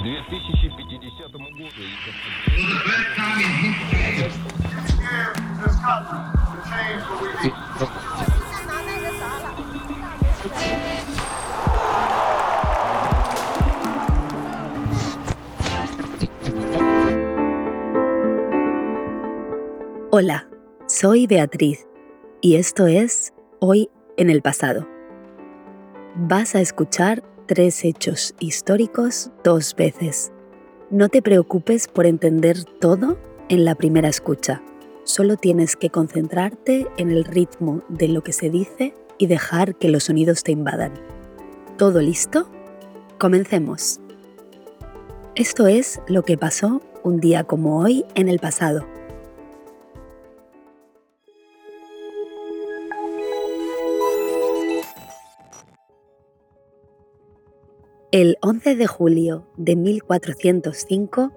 К 2050 году... Hola, soy Beatriz y esto es Hoy en el pasado. Vas a escuchar tres hechos históricos dos veces. No te preocupes por entender todo en la primera escucha. Solo tienes que concentrarte en el ritmo de lo que se dice y dejar que los sonidos te invadan. ¿Todo listo? Comencemos. Esto es lo que pasó un día como hoy en el pasado. El 11 de julio de 1405,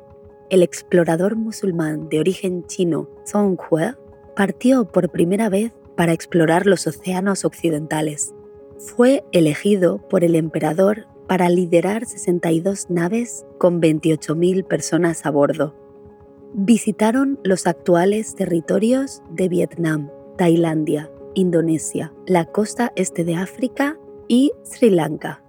el explorador musulmán de origen chino Zhong He partió por primera vez para explorar los océanos occidentales. Fue elegido por el emperador para liderar 62 naves con 28.000 personas a bordo. Visitaron los actuales territorios de Vietnam, Tailandia, Indonesia, la costa este de África y Sri Lanka.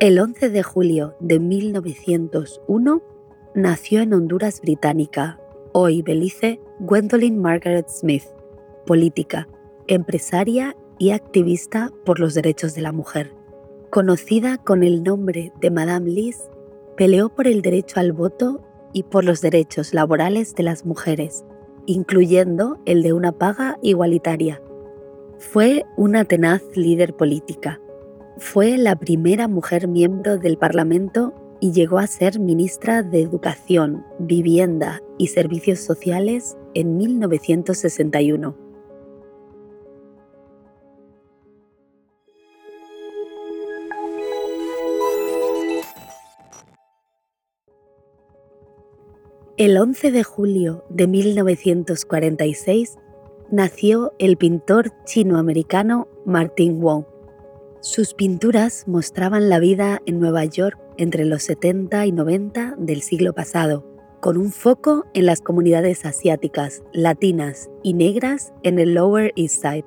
El 11 de julio de 1901 nació en Honduras Británica, hoy Belice, Gwendolyn Margaret Smith, política, empresaria y activista por los derechos de la mujer. Conocida con el nombre de Madame Liz, peleó por el derecho al voto y por los derechos laborales de las mujeres, incluyendo el de una paga igualitaria. Fue una tenaz líder política fue la primera mujer miembro del Parlamento y llegó a ser ministra de Educación, Vivienda y Servicios Sociales en 1961. El 11 de julio de 1946 nació el pintor chino-americano Martin Wong. Sus pinturas mostraban la vida en Nueva York entre los 70 y 90 del siglo pasado, con un foco en las comunidades asiáticas, latinas y negras en el Lower East Side.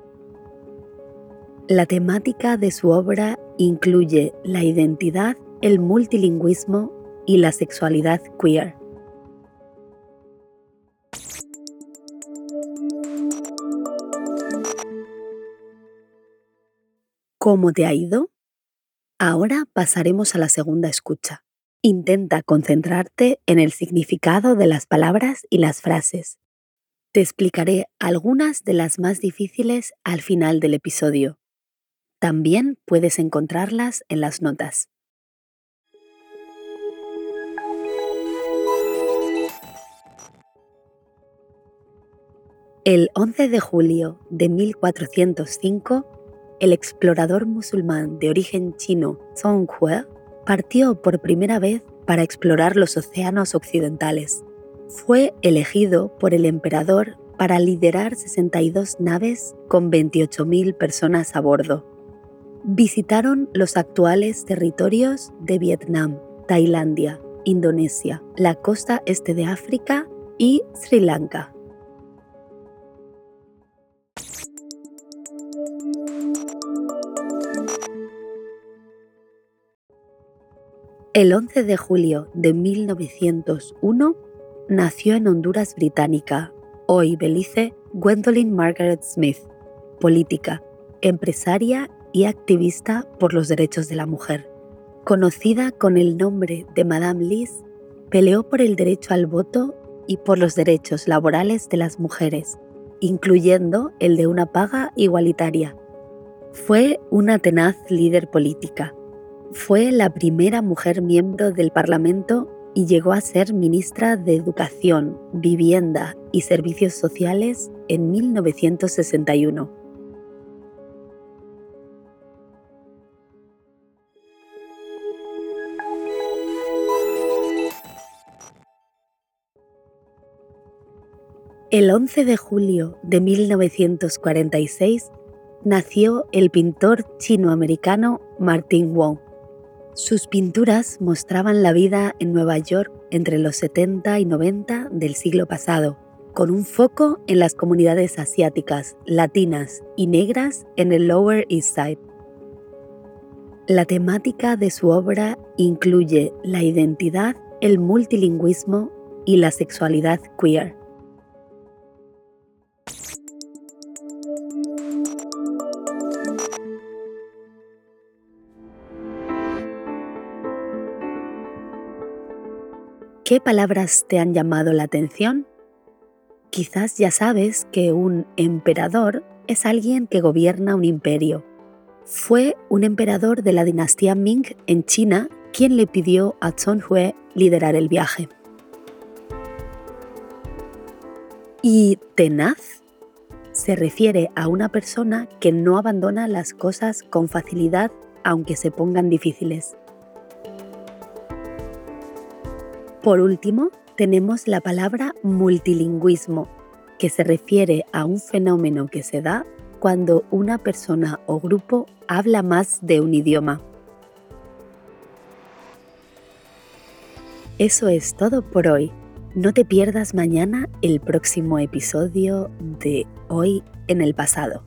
La temática de su obra incluye la identidad, el multilingüismo y la sexualidad queer. ¿Cómo te ha ido? Ahora pasaremos a la segunda escucha. Intenta concentrarte en el significado de las palabras y las frases. Te explicaré algunas de las más difíciles al final del episodio. También puedes encontrarlas en las notas. El 11 de julio de 1405 el explorador musulmán de origen chino Zhong He partió por primera vez para explorar los océanos occidentales. Fue elegido por el emperador para liderar 62 naves con 28.000 personas a bordo. Visitaron los actuales territorios de Vietnam, Tailandia, Indonesia, la costa este de África y Sri Lanka. El 11 de julio de 1901 nació en Honduras Británica, hoy Belice, Gwendolyn Margaret Smith, política, empresaria y activista por los derechos de la mujer. Conocida con el nombre de Madame Liz, peleó por el derecho al voto y por los derechos laborales de las mujeres, incluyendo el de una paga igualitaria. Fue una tenaz líder política fue la primera mujer miembro del Parlamento y llegó a ser ministra de Educación, Vivienda y Servicios Sociales en 1961. El 11 de julio de 1946 nació el pintor chino-americano Martin Wong. Sus pinturas mostraban la vida en Nueva York entre los 70 y 90 del siglo pasado, con un foco en las comunidades asiáticas, latinas y negras en el Lower East Side. La temática de su obra incluye la identidad, el multilingüismo y la sexualidad queer. ¿Qué palabras te han llamado la atención? Quizás ya sabes que un emperador es alguien que gobierna un imperio. Fue un emperador de la dinastía Ming en China quien le pidió a Hui liderar el viaje. Y tenaz se refiere a una persona que no abandona las cosas con facilidad aunque se pongan difíciles. Por último, tenemos la palabra multilingüismo, que se refiere a un fenómeno que se da cuando una persona o grupo habla más de un idioma. Eso es todo por hoy. No te pierdas mañana el próximo episodio de Hoy en el pasado.